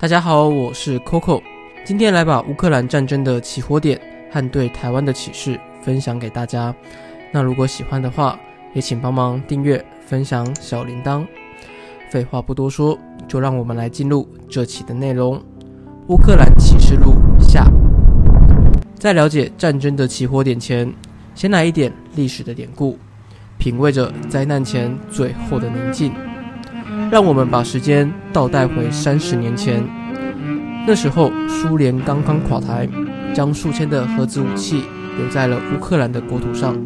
大家好，我是 Coco，今天来把乌克兰战争的起火点和对台湾的启示分享给大家。那如果喜欢的话，也请帮忙订阅、分享小铃铛。废话不多说，就让我们来进入这期的内容。乌克兰启示录下，在了解战争的起火点前，先来一点历史的典故，品味着灾难前最后的宁静。让我们把时间倒带回三十年前，那时候苏联刚刚垮台，将数千的核子武器留在了乌克兰的国土上，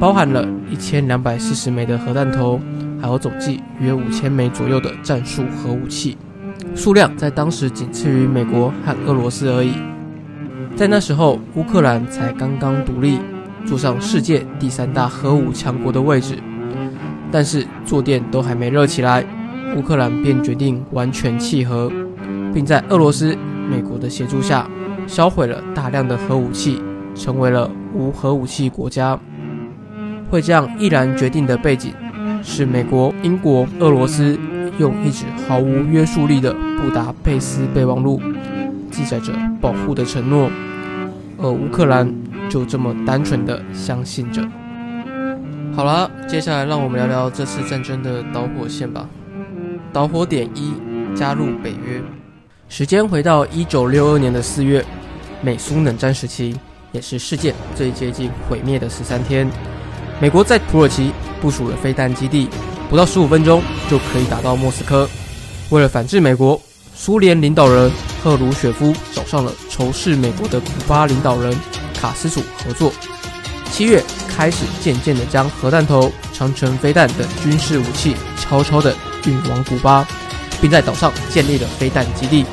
包含了一千两百四十枚的核弹头，还有总计约五千枚左右的战术核武器，数量在当时仅次于美国和俄罗斯而已。在那时候，乌克兰才刚刚独立，坐上世界第三大核武强国的位置，但是坐垫都还没热起来。乌克兰便决定完全弃核，并在俄罗斯、美国的协助下销毁了大量的核武器，成为了无核武器国家。会这样毅然决定的背景，是美国、英国、俄罗斯用一纸毫无约束力的布达佩斯备忘录，记载着保护的承诺，而乌克兰就这么单纯的相信着。好了，接下来让我们聊聊这次战争的导火线吧。导火点一：加入北约。时间回到一九六二年的四月，美苏冷战时期，也是世界最接近毁灭的十三天。美国在土耳其部署了飞弹基地，不到十五分钟就可以打到莫斯科。为了反制美国，苏联领导人赫鲁雪夫找上了仇视美国的古巴领导人卡斯楚合作。七月开始渐渐地将核弹头、长城飞弹等军事武器悄悄地。运往古巴，并在岛上建立了飞弹基地。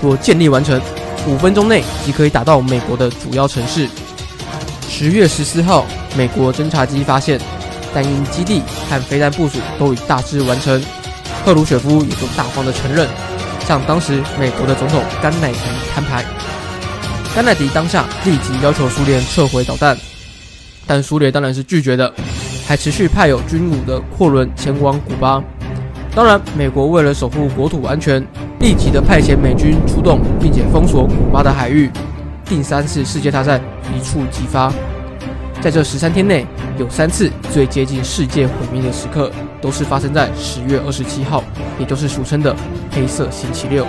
若建立完成，五分钟内即可以打到美国的主要城市。十月十四号，美国侦察机发现，但因基地和飞弹部署都已大致完成，赫鲁雪夫也就大方的承认，向当时美国的总统甘乃迪摊牌。甘乃迪当下立即要求苏联撤回导弹，但苏联当然是拒绝的，还持续派有军武的货轮前往古巴。当然，美国为了守护国土安全，立即的派遣美军出动，并且封锁古巴的海域。第三次世界大战一触即发。在这十三天内，有三次最接近世界毁灭的时刻，都是发生在十月二十七号，也就是俗称的黑色星期六。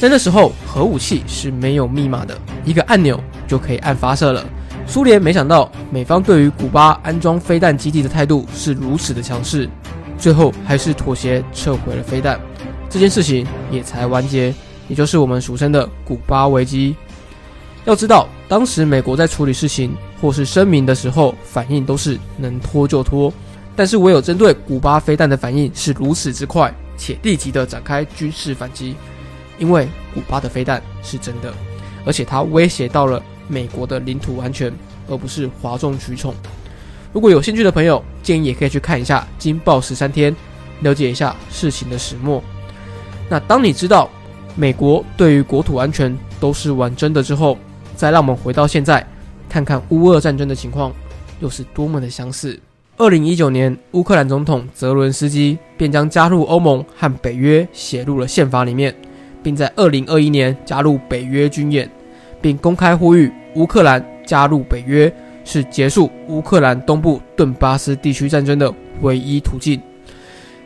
在那时候，核武器是没有密码的，一个按钮就可以按发射了。苏联没想到美方对于古巴安装飞弹基地的态度是如此的强势。最后还是妥协撤回了飞弹，这件事情也才完结，也就是我们俗称的古巴危机。要知道，当时美国在处理事情或是声明的时候，反应都是能拖就拖，但是唯有针对古巴飞弹的反应是如此之快，且立即的展开军事反击，因为古巴的飞弹是真的，而且它威胁到了美国的领土安全，而不是哗众取宠。如果有兴趣的朋友，建议也可以去看一下《惊爆十三天》，了解一下事情的始末。那当你知道美国对于国土安全都是玩真的之后，再让我们回到现在，看看乌俄战争的情况又是多么的相似。二零一九年，乌克兰总统泽伦斯基便将加入欧盟和北约写入了宪法里面，并在二零二一年加入北约军演，并公开呼吁乌克兰加入北约。是结束乌克兰东部顿巴斯地区战争的唯一途径，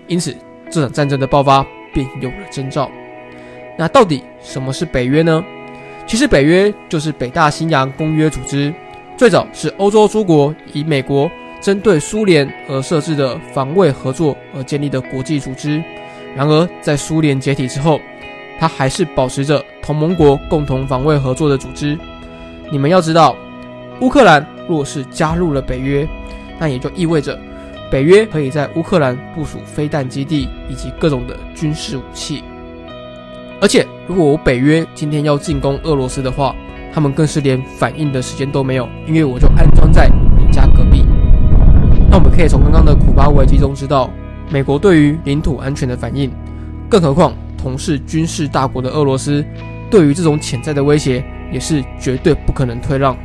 因此这场战争的爆发便有了征兆。那到底什么是北约呢？其实北约就是北大西洋公约组织，最早是欧洲诸国以美国针对苏联而设置的防卫合作而建立的国际组织。然而在苏联解体之后，它还是保持着同盟国共同防卫合作的组织。你们要知道，乌克兰。若是加入了北约，那也就意味着北约可以在乌克兰部署飞弹基地以及各种的军事武器。而且，如果我北约今天要进攻俄罗斯的话，他们更是连反应的时间都没有，因为我就安装在你家隔壁。那我们可以从刚刚的古巴危机中知道，美国对于领土安全的反应，更何况同是军事大国的俄罗斯，对于这种潜在的威胁，也是绝对不可能退让。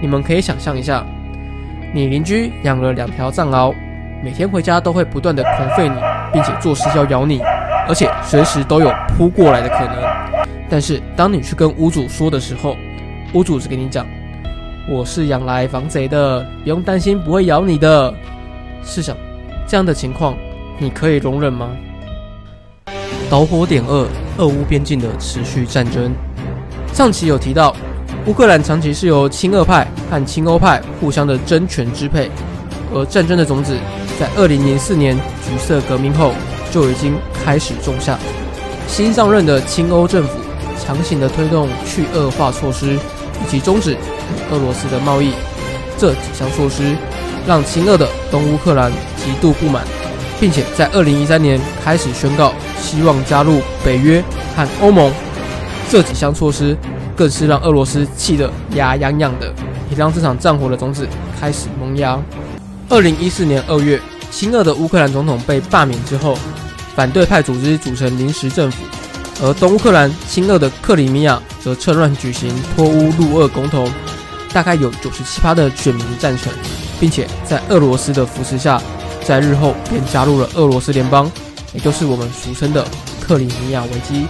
你们可以想象一下，你邻居养了两条藏獒，每天回家都会不断的狂吠你，并且做事要咬你，而且随时都有扑过来的可能。但是当你去跟屋主说的时候，屋主只跟你讲：“我是养来防贼的，不用担心不会咬你的。”试想，这样的情况，你可以容忍吗？导火点二：俄乌边境的持续战争。上期有提到，乌克兰长期是由亲俄派和亲欧派互相的争权支配，而战争的种子在二零零四年橘色革命后就已经开始种下。新上任的亲欧政府强行的推动去恶化措施，以及终止与俄罗斯的贸易，这几项措施让亲俄的东乌克兰极度不满，并且在二零一三年开始宣告希望加入北约和欧盟。这几项措施更是让俄罗斯气得牙痒痒的，也让这场战火的种子开始萌芽。二零一四年二月，亲俄的乌克兰总统被罢免之后，反对派组织组成临时政府，而东乌克兰亲俄的克里米亚则趁乱举行脱乌入俄公投，大概有九十七趴的选民赞成，并且在俄罗斯的扶持下，在日后便加入了俄罗斯联邦，也就是我们俗称的克里米亚危机。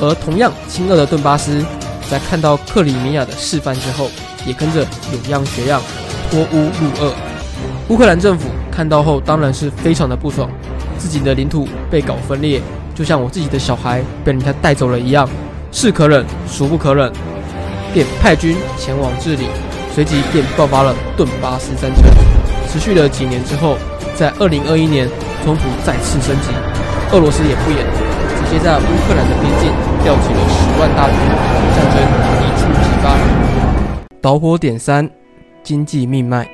而同样亲俄的顿巴斯，在看到克里米亚的示范之后，也跟着有样学样，脱乌入俄。乌克兰政府看到后，当然是非常的不爽，自己的领土被搞分裂，就像我自己的小孩被人家带走了一样，是可忍，孰不可忍，便派军前往治理，随即便爆发了顿巴斯战争。持续了几年之后，在二零二一年，冲突再次升级，俄罗斯也不演。直接在乌克兰的边境调集了十万大军，战争一触即发。导火点三：经济命脉。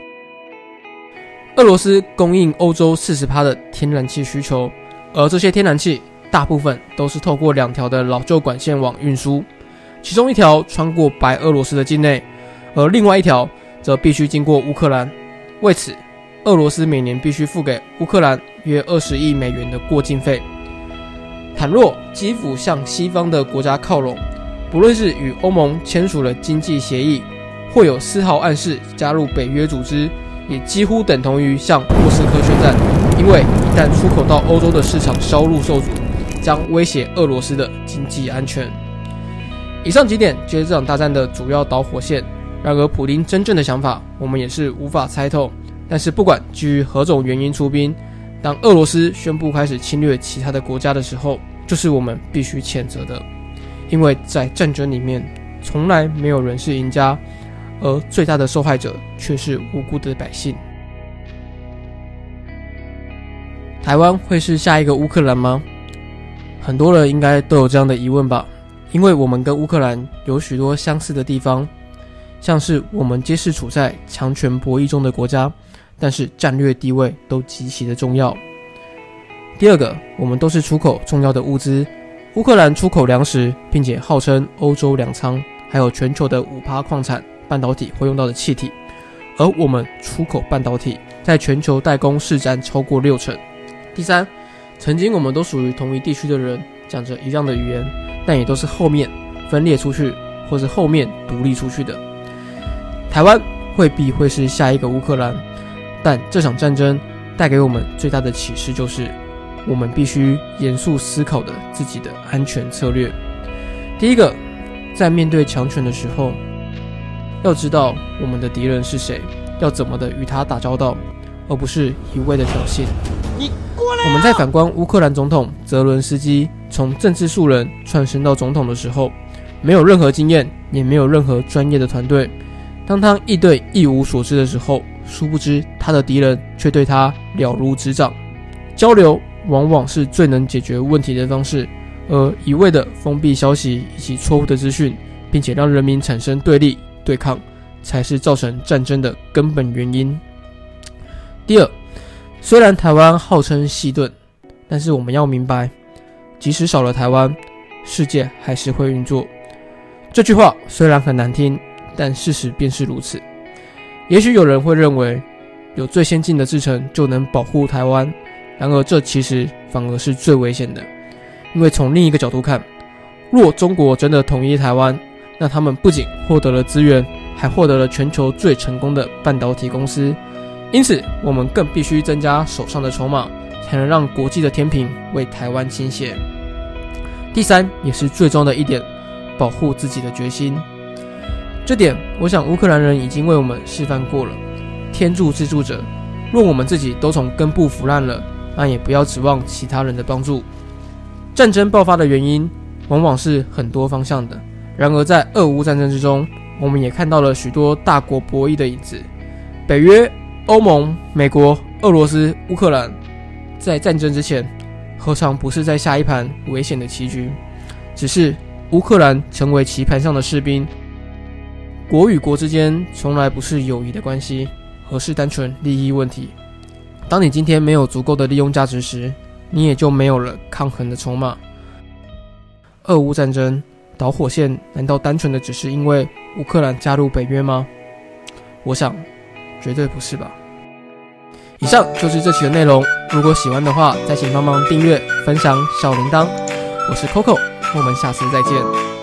俄罗斯供应欧洲四十趴的天然气需求，而这些天然气大部分都是透过两条的老旧管线网运输，其中一条穿过白俄罗斯的境内，而另外一条则必须经过乌克兰。为此，俄罗斯每年必须付给乌克兰约二十亿美元的过境费。倘若基辅向西方的国家靠拢，不论是与欧盟签署了经济协议，或有丝毫暗示加入北约组织，也几乎等同于向莫斯科宣战。因为一旦出口到欧洲的市场销路受阻，将威胁俄罗斯的经济安全。以上几点就是这场大战的主要导火线。然而，普京真正的想法，我们也是无法猜透。但是，不管基于何种原因出兵，当俄罗斯宣布开始侵略其他的国家的时候，就是我们必须谴责的，因为在战争里面，从来没有人是赢家，而最大的受害者却是无辜的百姓。台湾会是下一个乌克兰吗？很多人应该都有这样的疑问吧，因为我们跟乌克兰有许多相似的地方，像是我们皆是处在强权博弈中的国家。但是战略地位都极其的重要。第二个，我们都是出口重要的物资。乌克兰出口粮食，并且号称欧洲粮仓，还有全球的五趴矿产、半导体会用到的气体。而我们出口半导体，在全球代工市占超过六成。第三，曾经我们都属于同一地区的人，讲着一样的语言，但也都是后面分裂出去，或是后面独立出去的。台湾未必会是下一个乌克兰。但这场战争带给我们最大的启示就是，我们必须严肃思考的自己的安全策略。第一个，在面对强权的时候，要知道我们的敌人是谁，要怎么的与他打交道，而不是一味的挑衅。你过来。我们在反观乌克兰总统泽伦斯基从政治素人窜升到总统的时候，没有任何经验，也没有任何专业的团队。当他一对一无所知的时候。殊不知，他的敌人却对他了如指掌。交流往往是最能解决问题的方式，而一味的封闭消息以及错误的资讯，并且让人民产生对立对抗，才是造成战争的根本原因。第二，虽然台湾号称西盾，但是我们要明白，即使少了台湾，世界还是会运作。这句话虽然很难听，但事实便是如此。也许有人会认为，有最先进的制程就能保护台湾，然而这其实反而是最危险的，因为从另一个角度看，若中国真的统一台湾，那他们不仅获得了资源，还获得了全球最成功的半导体公司。因此，我们更必须增加手上的筹码，才能让国际的天平为台湾倾斜。第三，也是最终的一点，保护自己的决心。这点，我想乌克兰人已经为我们示范过了。天助自助者，若我们自己都从根部腐烂了，那也不要指望其他人的帮助。战争爆发的原因，往往是很多方向的。然而，在俄乌战争之中，我们也看到了许多大国博弈的影子。北约、欧盟、美国、俄罗斯、乌克兰，在战争之前。何尝不是在下一盘危险的棋局？只是乌克兰成为棋盘上的士兵。国与国之间从来不是友谊的关系，而是单纯利益问题。当你今天没有足够的利用价值时，你也就没有了抗衡的筹码。俄乌战争导火线难道单纯的只是因为乌克兰加入北约吗？我想，绝对不是吧。以上就是这期的内容。如果喜欢的话，再请帮忙订阅、分享小铃铛。我是 Coco，我们下次再见。